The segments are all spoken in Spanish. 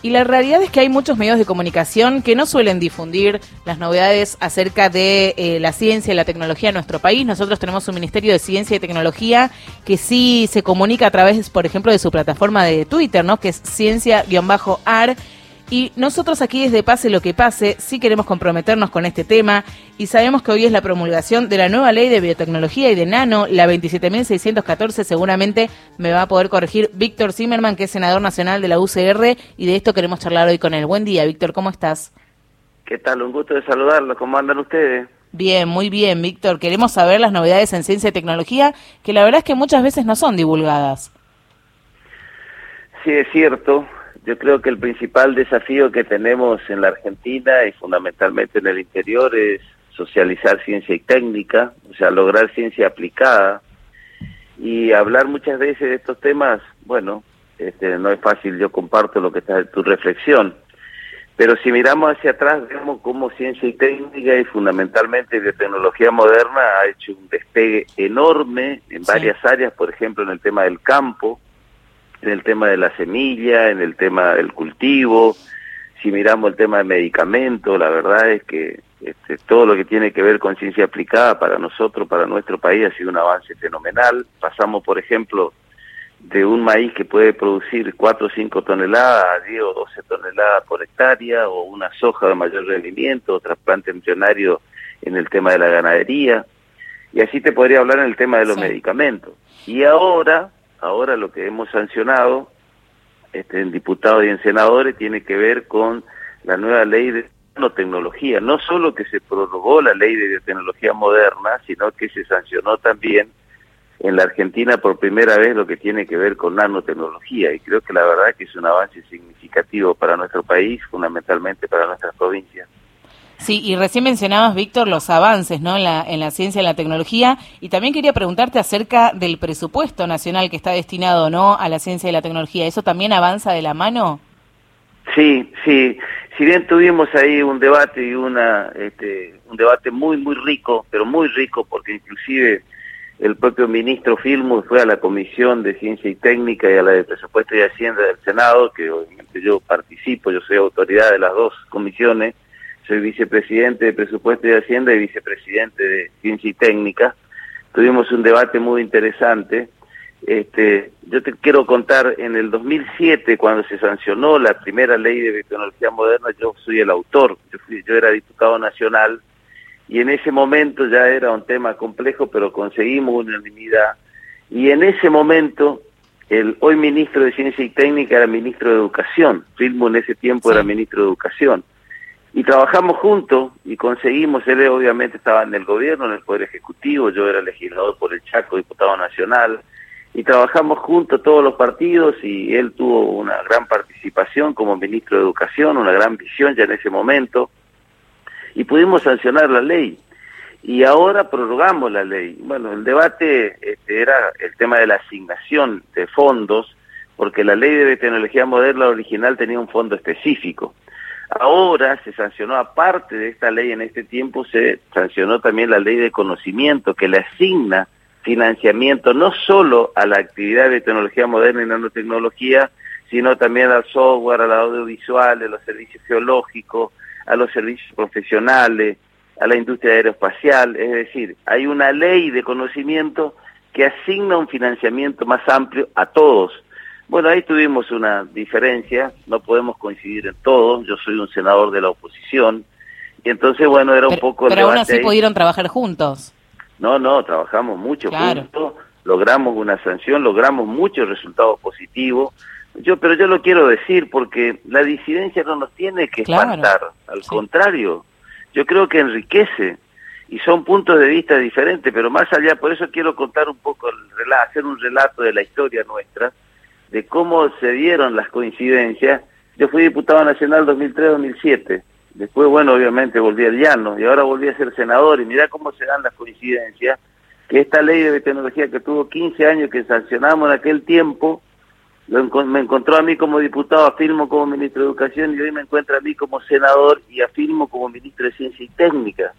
Y la realidad es que hay muchos medios de comunicación que no suelen difundir las novedades acerca de eh, la ciencia y la tecnología en nuestro país. Nosotros tenemos un Ministerio de Ciencia y Tecnología que sí se comunica a través, por ejemplo, de su plataforma de Twitter, ¿no? Que es ciencia-ar y nosotros aquí desde Pase lo que pase, sí queremos comprometernos con este tema y sabemos que hoy es la promulgación de la nueva ley de biotecnología y de nano, la 27.614, seguramente me va a poder corregir Víctor Zimmerman, que es senador nacional de la UCR, y de esto queremos charlar hoy con él. Buen día, Víctor, ¿cómo estás? ¿Qué tal? Un gusto de saludarlo. ¿Cómo andan ustedes? Bien, muy bien, Víctor. Queremos saber las novedades en ciencia y tecnología, que la verdad es que muchas veces no son divulgadas. Sí, es cierto. Yo creo que el principal desafío que tenemos en la Argentina y fundamentalmente en el interior es socializar ciencia y técnica, o sea, lograr ciencia aplicada. Y hablar muchas veces de estos temas, bueno, este, no es fácil, yo comparto lo que está en tu reflexión, pero si miramos hacia atrás vemos cómo ciencia y técnica y fundamentalmente biotecnología moderna ha hecho un despegue enorme en varias áreas, por ejemplo en el tema del campo, en el tema de la semilla, en el tema del cultivo, si miramos el tema de medicamentos, la verdad es que este, todo lo que tiene que ver con ciencia aplicada para nosotros, para nuestro país, ha sido un avance fenomenal. Pasamos, por ejemplo, de un maíz que puede producir 4 o 5 toneladas a 10 o 12 toneladas por hectárea, o una soja de mayor rendimiento, trasplante embrionario en el tema de la ganadería, y así te podría hablar en el tema de los medicamentos. Y ahora, ahora lo que hemos sancionado este, en diputados y en senadores tiene que ver con la nueva ley de nanotecnología. No solo que se prorrogó la ley de biotecnología moderna, sino que se sancionó también en la Argentina por primera vez lo que tiene que ver con nanotecnología. Y creo que la verdad que es un avance significativo para nuestro país, fundamentalmente para nuestras provincias. Sí, y recién mencionabas, Víctor, los avances ¿no? en, la, en la ciencia y la tecnología, y también quería preguntarte acerca del presupuesto nacional que está destinado ¿no? a la ciencia y la tecnología. ¿Eso también avanza de la mano? Sí, sí. Si bien tuvimos ahí un debate y una, este, un debate muy, muy rico, pero muy rico, porque inclusive el propio ministro Filmus fue a la Comisión de Ciencia y Técnica y a la de Presupuesto y Hacienda del Senado, que obviamente yo participo, yo soy autoridad de las dos comisiones, soy vicepresidente de Presupuesto y Hacienda y vicepresidente de Ciencia y Técnica. Tuvimos un debate muy interesante. Este, yo te quiero contar, en el 2007, cuando se sancionó la primera ley de tecnología moderna, yo soy el autor, yo, fui, yo era diputado nacional, y en ese momento ya era un tema complejo, pero conseguimos unanimidad. Y en ese momento, el hoy ministro de Ciencia y Técnica era ministro de Educación, Filmo en ese tiempo era ministro de Educación y trabajamos juntos y conseguimos, él obviamente estaba en el gobierno, en el Poder Ejecutivo, yo era legislador por el Chaco, diputado nacional, y trabajamos juntos todos los partidos y él tuvo una gran participación como ministro de Educación, una gran visión ya en ese momento, y pudimos sancionar la ley. Y ahora prorrogamos la ley. Bueno, el debate este, era el tema de la asignación de fondos, porque la ley de tecnología moderna original tenía un fondo específico. Ahora se sancionó, aparte de esta ley en este tiempo, se sancionó también la ley de conocimiento que le asigna financiamiento no solo a la actividad de tecnología moderna y nanotecnología, sino también al software, al audiovisual, a los servicios geológicos, a los servicios profesionales, a la industria aeroespacial. Es decir, hay una ley de conocimiento que asigna un financiamiento más amplio a todos bueno, ahí tuvimos una diferencia, no podemos coincidir en todo, yo soy un senador de la oposición, y entonces, bueno, era un poco... Pero aún así pudieron trabajar juntos. No, no, trabajamos mucho juntos, logramos una sanción, logramos muchos resultados positivos, yo, pero yo lo quiero decir porque la disidencia no nos tiene que espantar, al contrario, yo creo que enriquece y son puntos de vista diferentes, pero más allá, por eso quiero contar un poco, hacer un relato de la historia nuestra, de cómo se dieron las coincidencias. Yo fui diputado nacional 2003-2007. Después, bueno, obviamente volví al llano y ahora volví a ser senador y mira cómo se dan las coincidencias. Que esta ley de tecnología que tuvo 15 años que sancionamos en aquel tiempo, me encontró a mí como diputado, afirmo como ministro de Educación y hoy me encuentra a mí como senador y afirmo como ministro de Ciencia y Técnica.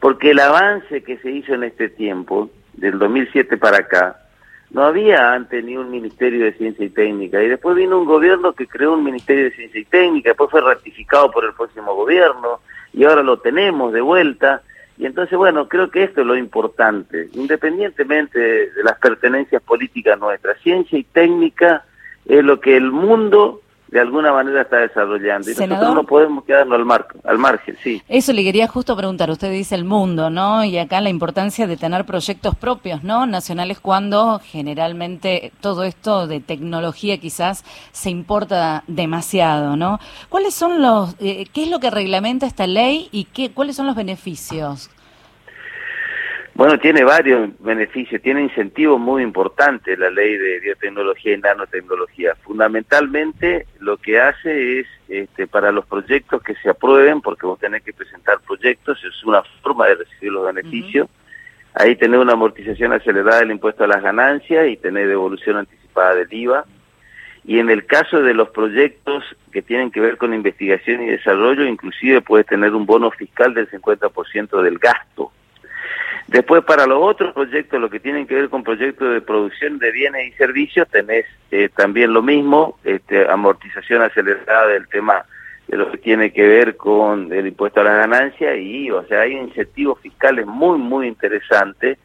Porque el avance que se hizo en este tiempo, del 2007 para acá, No había antes ni un Ministerio de Ciencia y Técnica. Y después vino un gobierno que creó un Ministerio de Ciencia y Técnica, después fue ratificado por el próximo gobierno y ahora lo tenemos de vuelta. Y entonces, bueno, creo que esto es lo importante, independientemente de las pertenencias políticas nuestras. Ciencia y técnica es lo que el mundo de alguna manera está desarrollando. Y nosotros no podemos quedarnos al, marco, al margen, sí. Eso le quería justo preguntar. Usted dice el mundo, ¿no? Y acá la importancia de tener proyectos propios, ¿no? Nacionales cuando generalmente todo esto de tecnología quizás se importa demasiado, ¿no? ¿Cuáles son los, eh, qué es lo que reglamenta esta ley y qué, cuáles son los beneficios? Bueno, tiene varios beneficios, tiene incentivos muy importantes la ley de biotecnología y nanotecnología. Fundamentalmente lo que hace es, este, para los proyectos que se aprueben, porque vos tenés que presentar proyectos, es una forma de recibir los beneficios, ahí tenés una amortización acelerada del impuesto a las ganancias y tenés devolución anticipada del IVA. Y en el caso de los proyectos que tienen que ver con investigación y desarrollo, inclusive puedes tener un bono fiscal del 50% del gasto Después, para los otros proyectos, lo que tienen que ver con proyectos de producción de bienes y servicios, tenés eh, también lo mismo, este, amortización acelerada del tema de lo que tiene que ver con el impuesto a la ganancia y, o sea, hay incentivos fiscales muy, muy interesantes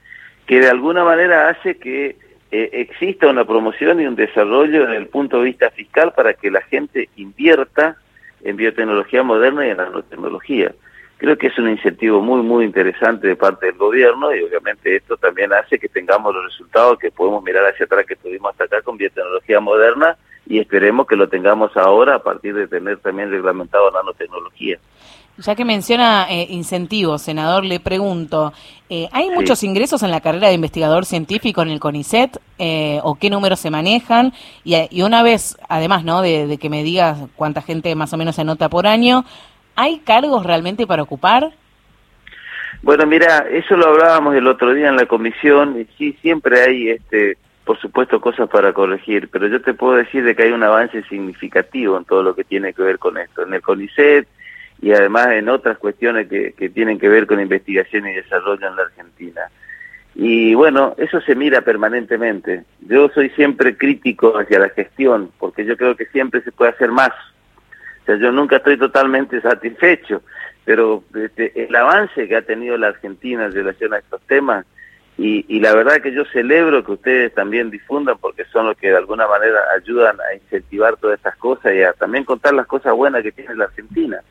que de alguna manera hace que eh, exista una promoción y un desarrollo desde el punto de vista fiscal para que la gente invierta en biotecnología moderna y en nanotecnología creo que es un incentivo muy, muy interesante de parte del gobierno y obviamente esto también hace que tengamos los resultados que podemos mirar hacia atrás que tuvimos hasta acá con biotecnología moderna y esperemos que lo tengamos ahora a partir de tener también reglamentado nanotecnología. Ya que menciona eh, incentivos, senador, le pregunto, eh, ¿hay muchos ingresos en la carrera de investigador científico en el CONICET eh, o qué números se manejan? Y, una vez, además, ¿no? De, de, que me digas cuánta gente más o menos se anota por año, ¿Hay cargos realmente para ocupar? Bueno, mira, eso lo hablábamos el otro día en la comisión y sí, siempre hay, este, por supuesto, cosas para corregir, pero yo te puedo decir de que hay un avance significativo en todo lo que tiene que ver con esto, en el CONICET y además en otras cuestiones que, que tienen que ver con investigación y desarrollo en la Argentina. Y bueno, eso se mira permanentemente. Yo soy siempre crítico hacia la gestión, porque yo creo que siempre se puede hacer más yo nunca estoy totalmente satisfecho, pero este, el avance que ha tenido la Argentina en relación a estos temas, y, la verdad que yo celebro que ustedes también difundan porque son los que de alguna manera ayudan a incentivar todas estas cosas y a también contar las cosas buenas que tiene la Argentina.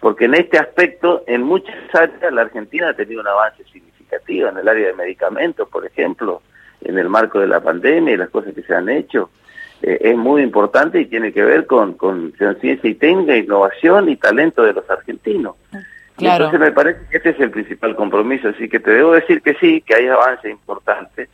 Porque en este aspecto, en muchas áreas, la Argentina ha tenido un avance significativo en el área de medicamentos, por ejemplo, en el marco de la pandemia y las cosas que se han hecho. Eh, es muy importante y tiene que ver con, con ciencia y técnica, innovación y talento de los argentinos. Claro. entonces me parece que este es el principal compromiso, así que te debo decir que sí, que hay avance importante,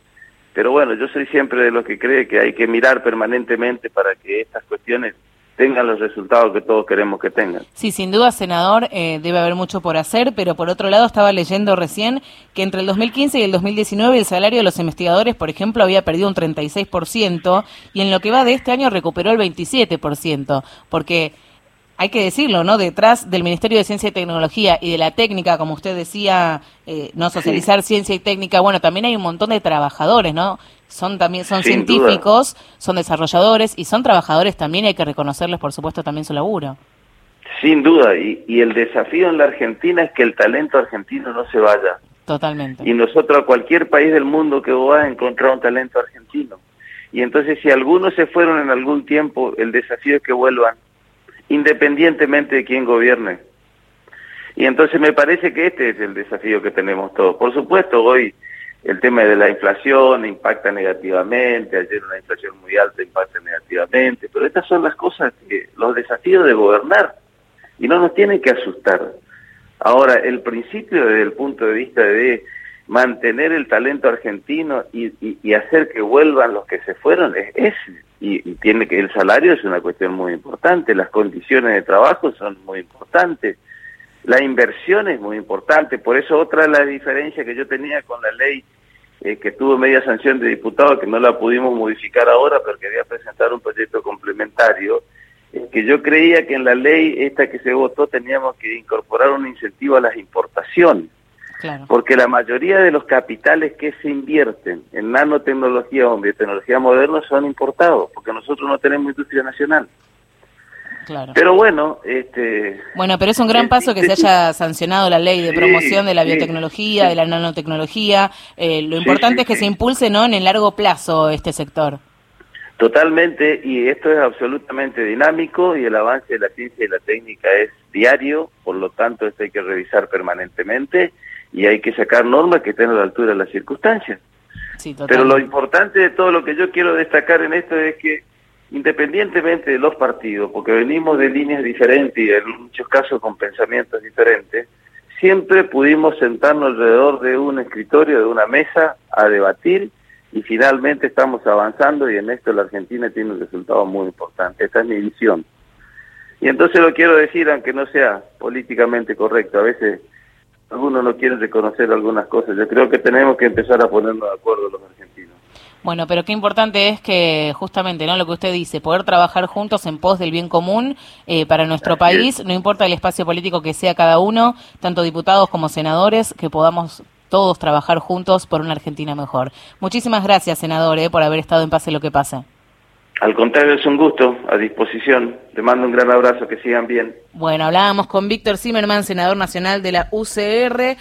pero bueno, yo soy siempre de los que cree que hay que mirar permanentemente para que estas cuestiones tengan los resultados que todos queremos que tengan. Sí, sin duda, senador, eh, debe haber mucho por hacer, pero por otro lado estaba leyendo recién que entre el 2015 y el 2019 el salario de los investigadores, por ejemplo, había perdido un 36% y en lo que va de este año recuperó el 27%, porque hay que decirlo, ¿no? Detrás del Ministerio de Ciencia y Tecnología y de la técnica, como usted decía, eh, no socializar ciencia y técnica, bueno, también hay un montón de trabajadores, ¿no? Son también son científicos, son desarrolladores y son trabajadores también, y hay que reconocerles, por supuesto, también su laburo. Sin duda, y, y el desafío en la Argentina es que el talento argentino no se vaya. Totalmente. Y nosotros a cualquier país del mundo que vos vas a encontrar un talento argentino. Y entonces si algunos se fueron en algún tiempo, el desafío es que vuelvan independientemente de quién gobierne. Y entonces me parece que este es el desafío que tenemos todos. Por supuesto, hoy el tema de la inflación impacta negativamente, ayer una inflación muy alta impacta negativamente, pero estas son las cosas, que los desafíos de gobernar, y no nos tienen que asustar. Ahora, el principio desde el punto de vista de mantener el talento argentino y, y, hacer que vuelvan los que se fueron es, es y, tiene que el salario es una cuestión muy importante, las condiciones de trabajo son muy importantes, la inversión es muy importante, por eso otra de las diferencias que yo tenía con la ley eh, que tuvo media sanción de diputados, que no la pudimos modificar ahora, pero quería presentar un proyecto complementario, es que yo creía que en la ley esta que se votó teníamos que incorporar un incentivo a las importaciones. Porque la mayoría de los capitales que se invierten en nanotecnología o en biotecnología moderna son importados, porque nosotros no tenemos industria nacional. Pero bueno, este... Bueno, pero es un gran paso que se haya sancionado la ley de promoción de la biotecnología, de la nanotecnología. Eh, lo importante es que se impulse ¿no? en el largo plazo este sector. Totalmente, y esto es absolutamente dinámico y el avance de la ciencia y la técnica es diario, por lo tanto esto hay que revisar permanentemente y hay que sacar normas que estén a la altura de las circunstancias. Pero lo importante de todo lo que yo quiero destacar en esto es que independientemente de los partidos, porque venimos de líneas diferentes y en muchos casos con pensamientos diferentes, siempre pudimos sentarnos alrededor de un escritorio, de una mesa, a debatir y finalmente estamos avanzando y en esto la Argentina tiene un resultado muy importante. Esta es mi visión. Y entonces lo quiero decir, aunque no sea políticamente correcto, a veces algunos no quieren reconocer algunas cosas. Yo creo que tenemos que empezar a ponernos de acuerdo los argentinos. Bueno, pero qué importante es que justamente, ¿no? Lo que usted dice, poder trabajar juntos en pos del bien común eh, para nuestro país, no importa el espacio político que sea cada uno, tanto diputados como senadores, que podamos todos trabajar juntos por una Argentina mejor. Muchísimas gracias, senador, eh, por haber estado en Pase lo que pase. Al contrario, es un gusto, a disposición. Te mando un gran abrazo, que sigan bien. Bueno, hablábamos con Víctor Zimmerman, senador nacional de la UCR.